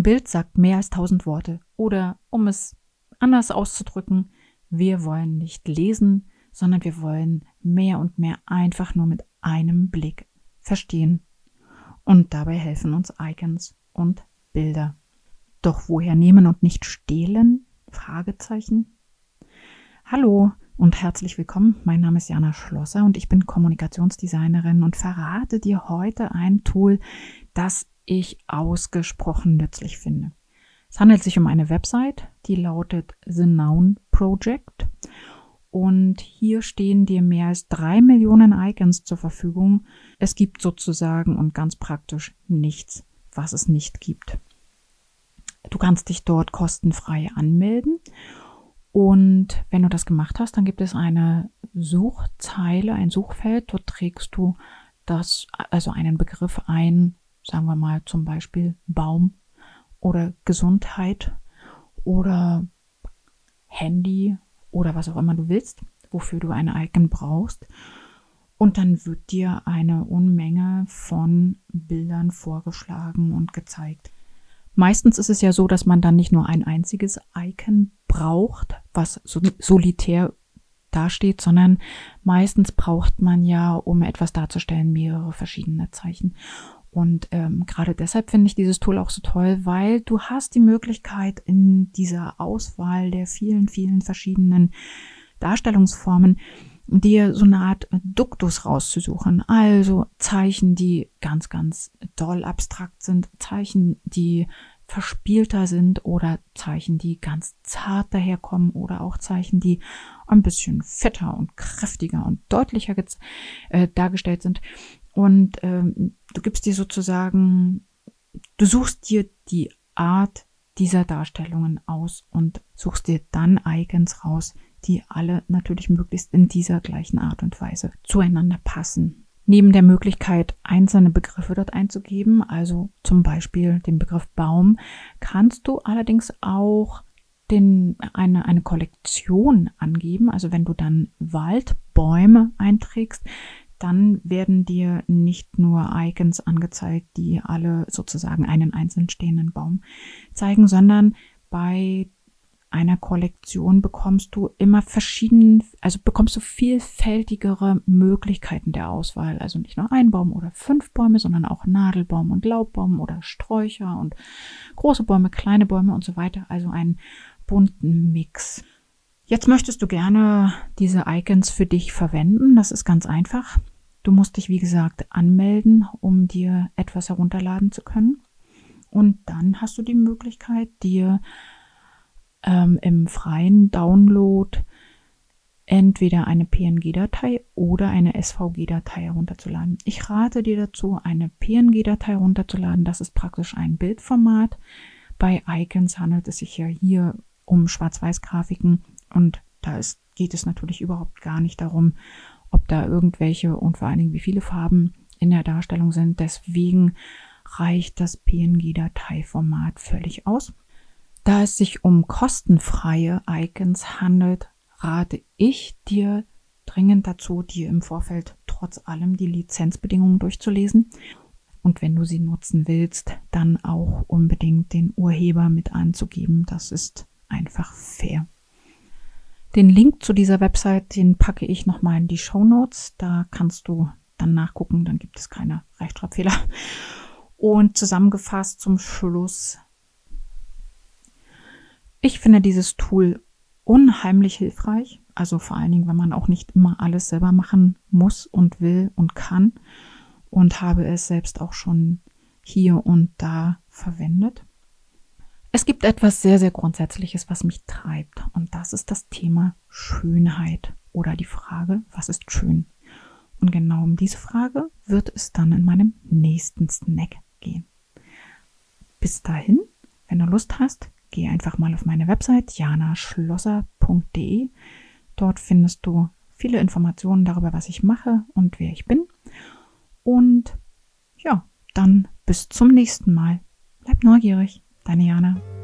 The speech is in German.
Ein Bild sagt mehr als tausend Worte. Oder um es anders auszudrücken, wir wollen nicht lesen, sondern wir wollen mehr und mehr einfach nur mit einem Blick verstehen. Und dabei helfen uns Icons und Bilder. Doch woher nehmen und nicht stehlen? Fragezeichen. Hallo und herzlich willkommen. Mein Name ist Jana Schlosser und ich bin Kommunikationsdesignerin und verrate dir heute ein Tool, das ich ausgesprochen nützlich finde. Es handelt sich um eine Website, die lautet The Noun Project. Und hier stehen dir mehr als drei Millionen Icons zur Verfügung. Es gibt sozusagen und ganz praktisch nichts, was es nicht gibt. Du kannst dich dort kostenfrei anmelden. Und wenn du das gemacht hast, dann gibt es eine Suchzeile, ein Suchfeld. Dort trägst du das, also einen Begriff ein, sagen wir mal zum Beispiel Baum oder Gesundheit oder Handy oder was auch immer du willst, wofür du eine Icon brauchst. Und dann wird dir eine Unmenge von Bildern vorgeschlagen und gezeigt. Meistens ist es ja so, dass man dann nicht nur ein einziges Icon braucht, was solitär dasteht, sondern meistens braucht man ja, um etwas darzustellen, mehrere verschiedene Zeichen. Und ähm, gerade deshalb finde ich dieses Tool auch so toll, weil du hast die Möglichkeit in dieser Auswahl der vielen, vielen verschiedenen Darstellungsformen dir so eine Art Duktus rauszusuchen. Also Zeichen, die ganz, ganz doll abstrakt sind, Zeichen, die verspielter sind oder Zeichen, die ganz zart daherkommen oder auch Zeichen, die ein bisschen fetter und kräftiger und deutlicher äh, dargestellt sind. Und ähm, du gibst dir sozusagen, du suchst dir die Art dieser Darstellungen aus und suchst dir dann Icons raus, die alle natürlich möglichst in dieser gleichen Art und Weise zueinander passen. Neben der Möglichkeit, einzelne Begriffe dort einzugeben, also zum Beispiel den Begriff Baum, kannst du allerdings auch den, eine, eine Kollektion angeben. Also wenn du dann Waldbäume einträgst, dann werden dir nicht nur Icons angezeigt, die alle sozusagen einen einzeln stehenden Baum zeigen, sondern bei einer Kollektion bekommst du immer verschieden, also bekommst du vielfältigere Möglichkeiten der Auswahl. Also nicht nur ein Baum oder fünf Bäume, sondern auch Nadelbaum und Laubbaum oder Sträucher und große Bäume, kleine Bäume und so weiter. Also einen bunten Mix. Jetzt möchtest du gerne diese Icons für dich verwenden. Das ist ganz einfach. Du musst dich, wie gesagt, anmelden, um dir etwas herunterladen zu können. Und dann hast du die Möglichkeit, dir ähm, im freien Download entweder eine PNG-Datei oder eine SVG-Datei herunterzuladen. Ich rate dir dazu, eine PNG-Datei herunterzuladen. Das ist praktisch ein Bildformat. Bei Icons handelt es sich ja hier um Schwarz-Weiß-Grafiken und da ist, geht es natürlich überhaupt gar nicht darum, ob da irgendwelche und vor allen Dingen wie viele Farben in der Darstellung sind. Deswegen reicht das PNG-Dateiformat völlig aus. Da es sich um kostenfreie Icons handelt, rate ich dir dringend dazu, dir im Vorfeld trotz allem die Lizenzbedingungen durchzulesen. Und wenn du sie nutzen willst, dann auch unbedingt den Urheber mit anzugeben. Das ist einfach fair. Den Link zu dieser Website, den packe ich nochmal in die Show Notes. Da kannst du dann nachgucken, dann gibt es keine Rechtschreibfehler. Und zusammengefasst zum Schluss. Ich finde dieses Tool unheimlich hilfreich. Also vor allen Dingen, wenn man auch nicht immer alles selber machen muss und will und kann. Und habe es selbst auch schon hier und da verwendet. Es gibt etwas sehr, sehr Grundsätzliches, was mich treibt. Und das ist das Thema Schönheit oder die Frage, was ist schön? Und genau um diese Frage wird es dann in meinem nächsten Snack gehen. Bis dahin, wenn du Lust hast, geh einfach mal auf meine Website janaschlosser.de. Dort findest du viele Informationen darüber, was ich mache und wer ich bin. Und ja, dann bis zum nächsten Mal. Bleib neugierig. Deine Jana.